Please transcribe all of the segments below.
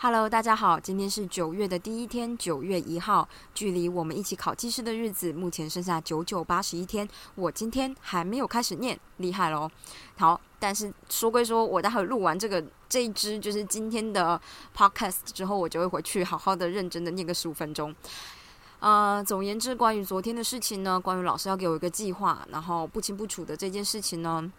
Hello，大家好，今天是九月的第一天，九月一号，距离我们一起考技师的日子，目前剩下九九八十一天。我今天还没有开始念，厉害喽！好，但是说归说，我待会录完这个这一支就是今天的 Podcast 之后，我就会回去好好的认真的念个十五分钟。呃，总而言之，关于昨天的事情呢，关于老师要给我一个计划，然后不清不楚的这件事情呢。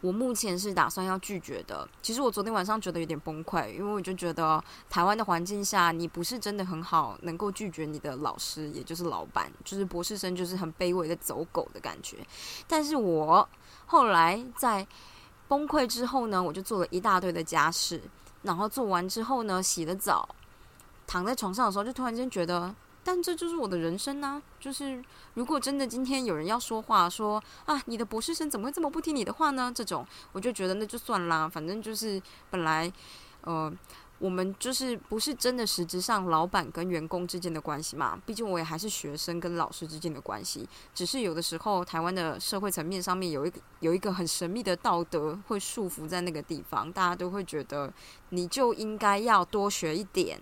我目前是打算要拒绝的。其实我昨天晚上觉得有点崩溃，因为我就觉得台湾的环境下，你不是真的很好能够拒绝你的老师，也就是老板，就是博士生，就是很卑微的走狗的感觉。但是我后来在崩溃之后呢，我就做了一大堆的家事，然后做完之后呢，洗了澡，躺在床上的时候，就突然间觉得。但这就是我的人生呢。就是如果真的今天有人要说话，说啊，你的博士生怎么会这么不听你的话呢？这种我就觉得那就算啦，反正就是本来，呃。我们就是不是真的实质上老板跟员工之间的关系嘛？毕竟我也还是学生跟老师之间的关系。只是有的时候台湾的社会层面上面有一个有一个很神秘的道德会束缚在那个地方，大家都会觉得你就应该要多学一点，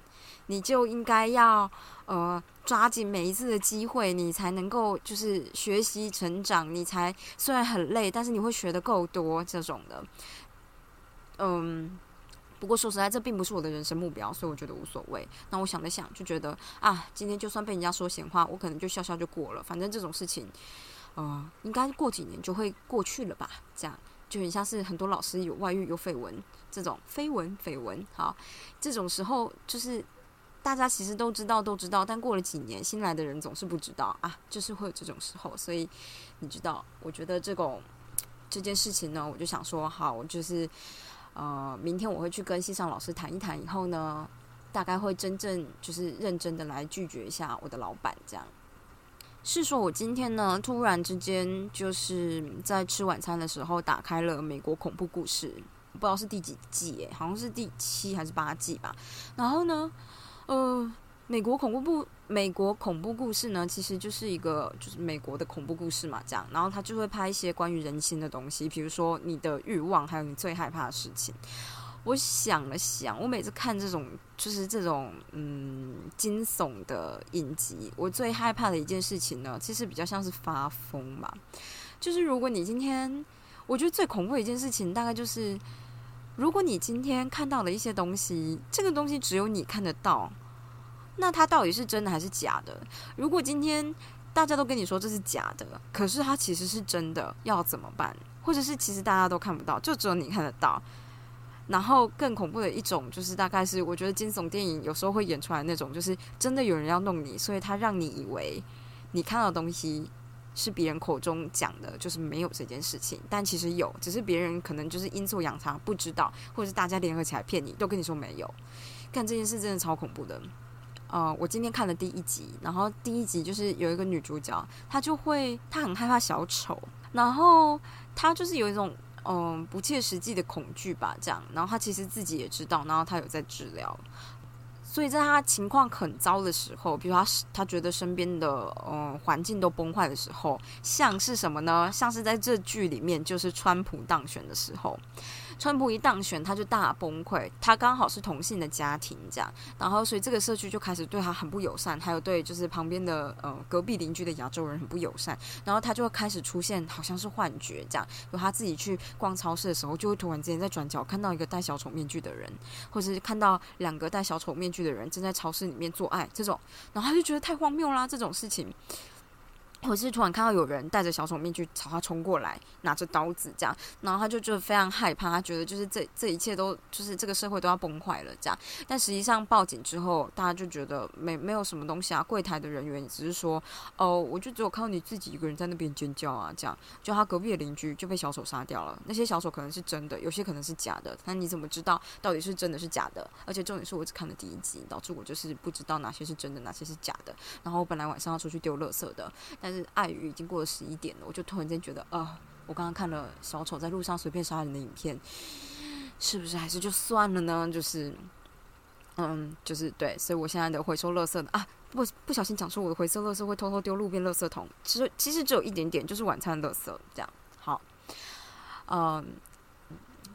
你就应该要呃抓紧每一次的机会，你才能够就是学习成长，你才虽然很累，但是你会学的够多这种的，嗯。不过说实在，这并不是我的人生目标，所以我觉得无所谓。那我想了想，就觉得啊，今天就算被人家说闲话，我可能就笑笑就过了。反正这种事情，呃，应该过几年就会过去了吧？这样就很像是很多老师有外遇有绯闻这种绯闻绯闻。好，这种时候就是大家其实都知道都知道，但过了几年，新来的人总是不知道啊，就是会有这种时候。所以你知道，我觉得这种这件事情呢，我就想说，好，我就是。呃，明天我会去跟线上老师谈一谈，以后呢，大概会真正就是认真的来拒绝一下我的老板。这样是说，我今天呢，突然之间就是在吃晚餐的时候打开了美国恐怖故事，不知道是第几季，诶，好像是第七还是八季吧。然后呢，呃。美国恐怖部，美国恐怖故事呢，其实就是一个就是美国的恐怖故事嘛，这样，然后他就会拍一些关于人心的东西，比如说你的欲望，还有你最害怕的事情。我想了想，我每次看这种就是这种嗯惊悚的影集，我最害怕的一件事情呢，其实比较像是发疯吧。就是如果你今天，我觉得最恐怖的一件事情，大概就是如果你今天看到了一些东西，这个东西只有你看得到。那它到底是真的还是假的？如果今天大家都跟你说这是假的，可是它其实是真的，要怎么办？或者是其实大家都看不到，就只有你看得到？然后更恐怖的一种就是，大概是我觉得惊悚电影有时候会演出来那种，就是真的有人要弄你，所以他让你以为你看到的东西是别人口中讲的，就是没有这件事情，但其实有，只是别人可能就是阴错阳差不知道，或者是大家联合起来骗你，都跟你说没有。干这件事真的超恐怖的。呃，我今天看了第一集，然后第一集就是有一个女主角，她就会她很害怕小丑，然后她就是有一种嗯不切实际的恐惧吧，这样，然后她其实自己也知道，然后她有在治疗，所以在她情况很糟的时候，比如她她觉得身边的嗯环境都崩坏的时候，像是什么呢？像是在这剧里面，就是川普当选的时候。川普一当选，他就大崩溃。他刚好是同性的家庭，这样，然后所以这个社区就开始对他很不友善，还有对就是旁边的呃隔壁邻居的亚洲人很不友善。然后他就会开始出现好像是幻觉，这样，有他自己去逛超市的时候，就会突然之间在转角看到一个戴小丑面具的人，或者是看到两个戴小丑面具的人正在超市里面做爱这种，然后他就觉得太荒谬啦，这种事情。或是突然看到有人戴着小丑面具朝他冲过来，拿着刀子这样，然后他就觉得非常害怕，他觉得就是这这一切都就是这个社会都要崩坏了这样。但实际上报警之后，大家就觉得没没有什么东西啊。柜台的人员只是说，哦，我就只有看到你自己一个人在那边尖叫啊，这样。就他隔壁的邻居就被小丑杀掉了。那些小丑可能是真的，有些可能是假的。那你怎么知道到底是真的是假的？而且重点是我只看了第一集，导致我就是不知道哪些是真的，哪些是假的。然后我本来晚上要出去丢垃圾的。但是碍于已经过了十一点了，我就突然间觉得，啊，我刚刚看了小丑在路上随便杀人的影片，是不是还是就算了呢？就是，嗯，就是对，所以我现在的回收垃圾的啊，不不小心讲出我的回收垃圾会偷偷丢路边垃圾桶，其实其实只有一点点，就是晚餐垃圾这样。好，嗯，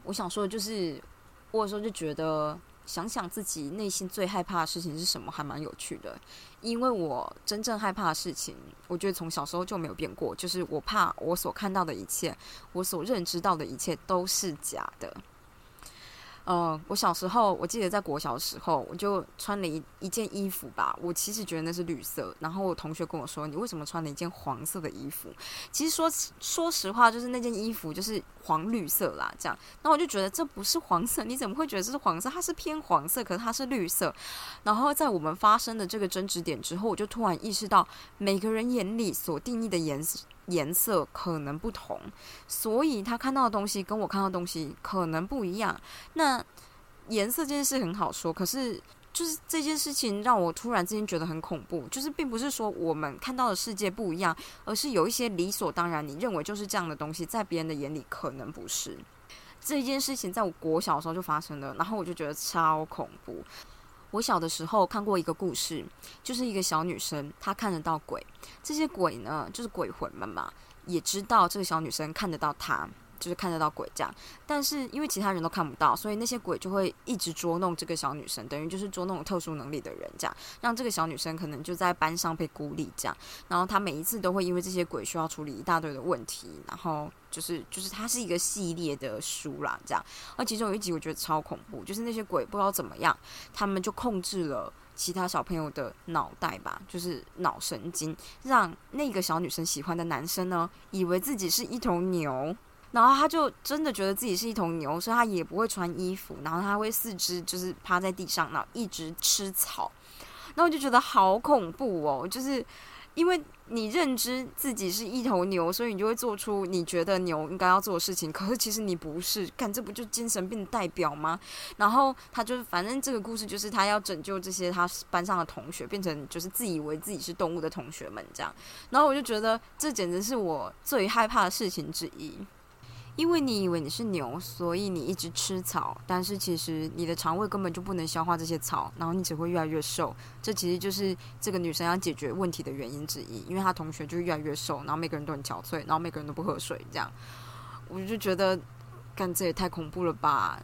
我想说的就是，我有时候就觉得。想想自己内心最害怕的事情是什么，还蛮有趣的。因为我真正害怕的事情，我觉得从小时候就没有变过，就是我怕我所看到的一切，我所认知到的一切都是假的。嗯，我小时候，我记得在国小的时候，我就穿了一一件衣服吧。我其实觉得那是绿色，然后我同学跟我说：“你为什么穿了一件黄色的衣服？”其实说说实话，就是那件衣服就是黄绿色啦，这样。那我就觉得这不是黄色，你怎么会觉得这是黄色？它是偏黄色，可是它是绿色。然后在我们发生的这个争执点之后，我就突然意识到，每个人眼里所定义的颜色。颜色可能不同，所以他看到的东西跟我看到的东西可能不一样。那颜色这件事很好说，可是就是这件事情让我突然之间觉得很恐怖。就是并不是说我们看到的世界不一样，而是有一些理所当然你认为就是这样的东西，在别人的眼里可能不是。这件事情在我国小的时候就发生了，然后我就觉得超恐怖。我小的时候看过一个故事，就是一个小女生，她看得到鬼。这些鬼呢，就是鬼魂们嘛，也知道这个小女生看得到她。就是看得到鬼这样，但是因为其他人都看不到，所以那些鬼就会一直捉弄这个小女生，等于就是捉弄特殊能力的人，这样让这个小女生可能就在班上被孤立这样。然后她每一次都会因为这些鬼需要处理一大堆的问题，然后就是就是它是一个系列的书啦，这样。而其中有一集我觉得超恐怖，就是那些鬼不知道怎么样，他们就控制了其他小朋友的脑袋吧，就是脑神经，让那个小女生喜欢的男生呢，以为自己是一头牛。然后他就真的觉得自己是一头牛，所以他也不会穿衣服，然后他会四肢就是趴在地上，然后一直吃草。然后我就觉得好恐怖哦，就是因为你认知自己是一头牛，所以你就会做出你觉得牛应该要做的事情。可是其实你不是，看这不就精神病代表吗？然后他就反正这个故事就是他要拯救这些他班上的同学，变成就是自以为自己是动物的同学们这样。然后我就觉得这简直是我最害怕的事情之一。因为你以为你是牛，所以你一直吃草，但是其实你的肠胃根本就不能消化这些草，然后你只会越来越瘦。这其实就是这个女生要解决问题的原因之一，因为她同学就越来越瘦，然后每个人都很憔悴，然后每个人都不喝水，这样，我就觉得，干这也太恐怖了吧！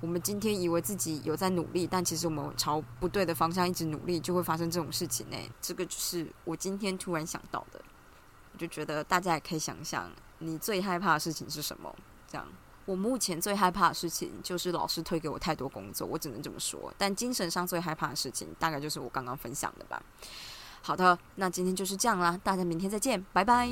我们今天以为自己有在努力，但其实我们朝不对的方向一直努力，就会发生这种事情呢。这个就是我今天突然想到的，我就觉得大家也可以想想。你最害怕的事情是什么？这样，我目前最害怕的事情就是老师推给我太多工作，我只能这么说。但精神上最害怕的事情，大概就是我刚刚分享的吧。好的，那今天就是这样啦，大家明天再见，拜拜。